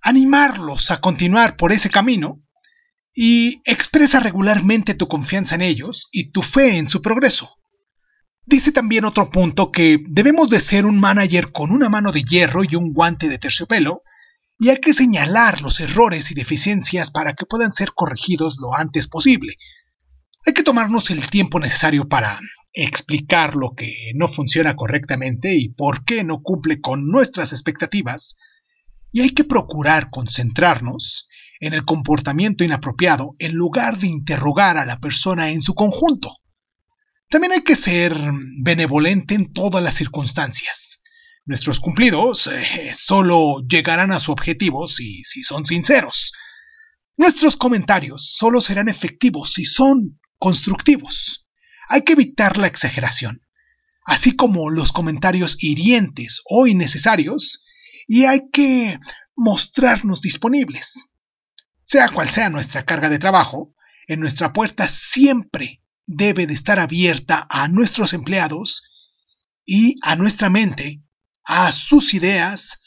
animarlos a continuar por ese camino y expresa regularmente tu confianza en ellos y tu fe en su progreso. Dice también otro punto que debemos de ser un manager con una mano de hierro y un guante de terciopelo, y hay que señalar los errores y deficiencias para que puedan ser corregidos lo antes posible. Hay que tomarnos el tiempo necesario para explicar lo que no funciona correctamente y por qué no cumple con nuestras expectativas, y hay que procurar concentrarnos en el comportamiento inapropiado en lugar de interrogar a la persona en su conjunto. También hay que ser benevolente en todas las circunstancias. Nuestros cumplidos eh, solo llegarán a su objetivo si, si son sinceros. Nuestros comentarios solo serán efectivos si son constructivos. Hay que evitar la exageración, así como los comentarios hirientes o innecesarios, y hay que mostrarnos disponibles. Sea cual sea nuestra carga de trabajo, en nuestra puerta siempre debe de estar abierta a nuestros empleados y a nuestra mente, a sus ideas,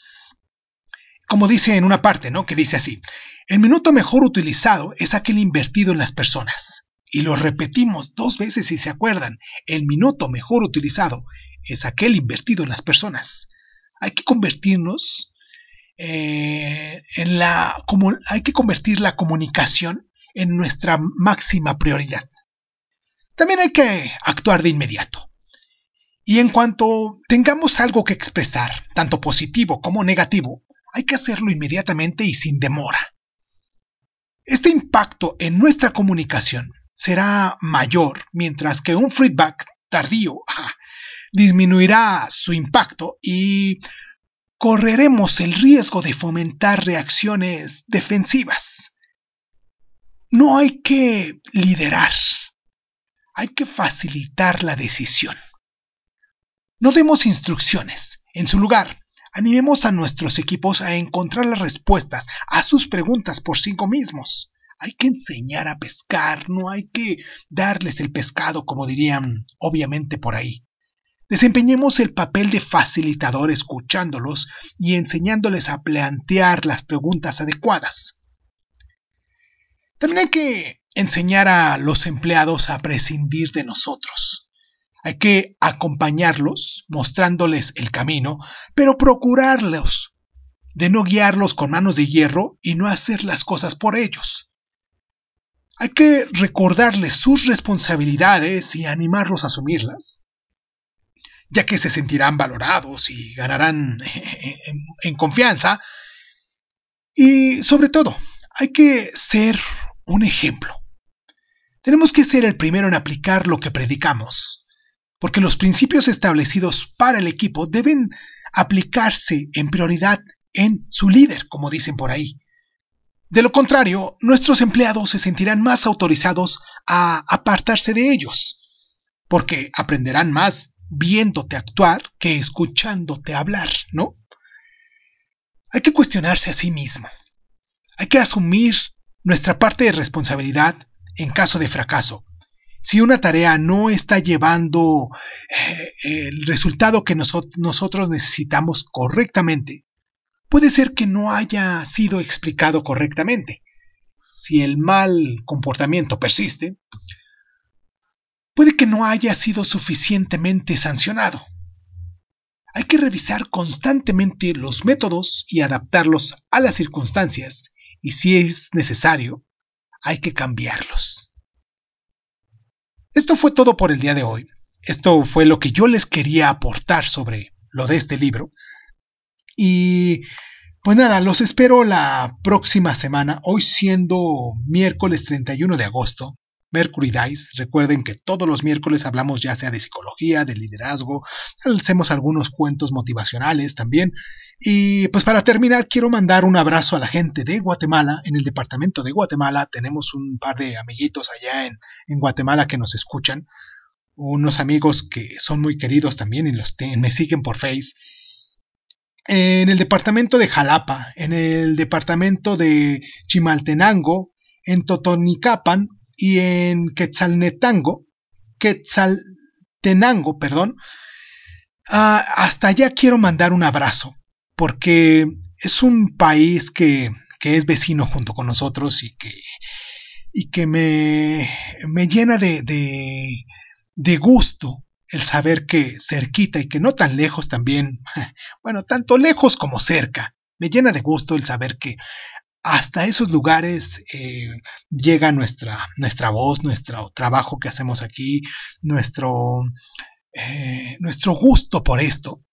como dice en una parte, ¿no? Que dice así, el minuto mejor utilizado es aquel invertido en las personas. Y lo repetimos dos veces si se acuerdan, el minuto mejor utilizado es aquel invertido en las personas. Hay que convertirnos eh, hay que convertir la comunicación en nuestra máxima prioridad. También hay que actuar de inmediato. Y en cuanto tengamos algo que expresar, tanto positivo como negativo, hay que hacerlo inmediatamente y sin demora. Este impacto en nuestra comunicación será mayor, mientras que un feedback tardío disminuirá su impacto y correremos el riesgo de fomentar reacciones defensivas. No hay que liderar, hay que facilitar la decisión. No demos instrucciones. En su lugar, animemos a nuestros equipos a encontrar las respuestas a sus preguntas por sí mismos. Hay que enseñar a pescar, no hay que darles el pescado, como dirían obviamente por ahí. Desempeñemos el papel de facilitador escuchándolos y enseñándoles a plantear las preguntas adecuadas. También hay que enseñar a los empleados a prescindir de nosotros. Hay que acompañarlos, mostrándoles el camino, pero procurarlos de no guiarlos con manos de hierro y no hacer las cosas por ellos. Hay que recordarles sus responsabilidades y animarlos a asumirlas ya que se sentirán valorados y ganarán en, confianza. Y sobre todo, hay que ser un ejemplo. Tenemos que ser el primero en aplicar lo que predicamos, porque los principios establecidos para el equipo deben aplicarse en prioridad en su líder, como dicen por ahí. De lo contrario, nuestros empleados se sentirán más autorizados a apartarse de ellos, porque aprenderán más viéndote actuar que escuchándote hablar, ¿no? Hay que cuestionarse a sí mismo. Hay que asumir nuestra parte de responsabilidad en caso de fracaso. Si una tarea no está llevando eh, el resultado que nosotros necesitamos correctamente, puede ser que no haya sido explicado correctamente. Si el mal comportamiento persiste, puede que no haya sido suficientemente sancionado. Hay que revisar constantemente los métodos y adaptarlos a las circunstancias y si es necesario, hay que cambiarlos. Esto fue todo por el día de hoy. Esto fue lo que yo les quería aportar sobre lo de este libro. Y pues nada, los espero la próxima semana, hoy siendo miércoles 31 de agosto. Mercury Dice. Recuerden que todos los miércoles hablamos ya sea de psicología, de liderazgo, hacemos algunos cuentos motivacionales también. Y pues para terminar, quiero mandar un abrazo a la gente de Guatemala. En el departamento de Guatemala tenemos un par de amiguitos allá en, Guatemala que nos escuchan. Unos amigos que son muy queridos también y los me siguen por Face. En el departamento de Jalapa, en el departamento de Chimaltenango, en Totonicapan, y en Quetzalnetango, Quetzaltenango, perdón, ah, hasta allá quiero mandar un abrazo, porque es un país que, es vecino junto con nosotros y que, y que me, me llena de, de gusto el saber que cerquita y que no tan lejos también, bueno, tanto lejos como cerca, me llena de gusto el saber que hasta esos lugares eh, llega nuestra, nuestra voz, nuestro trabajo que hacemos aquí, nuestro, eh, nuestro gusto por esto.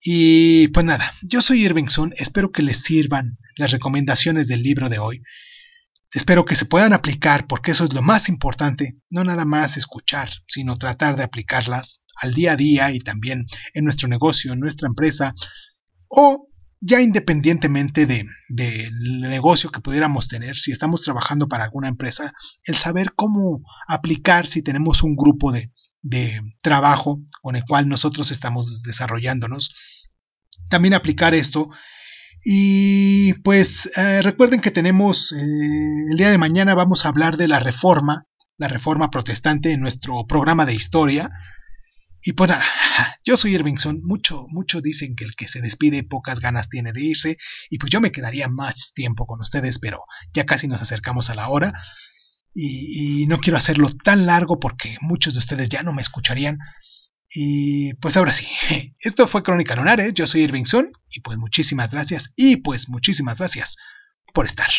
Y pues nada, yo soy Irvingson, espero que les sirvan las recomendaciones del libro de hoy. Espero que se puedan aplicar porque eso es lo más importante, no nada más escuchar, sino tratar de aplicarlas al día a día y también en nuestro negocio, en nuestra empresa o ya independientemente del de, negocio que pudiéramos tener, si estamos trabajando para alguna empresa, el saber cómo aplicar si tenemos un grupo de, de trabajo con el cual nosotros estamos desarrollándonos, también aplicar esto. Y pues eh, recuerden que tenemos eh, el día de mañana vamos a hablar de la reforma, la reforma protestante en nuestro programa de historia. Y pues nada, yo soy Irvingson, mucho, mucho dicen que el que se despide pocas ganas tiene de irse, y pues yo me quedaría más tiempo con ustedes, pero ya casi nos acercamos a la hora, y, no quiero hacerlo tan largo porque muchos de ustedes ya no me escucharían. Y pues ahora sí, esto fue Crónica Lunares, yo soy Irvingson, y pues muchísimas gracias, y pues muchísimas gracias por estar.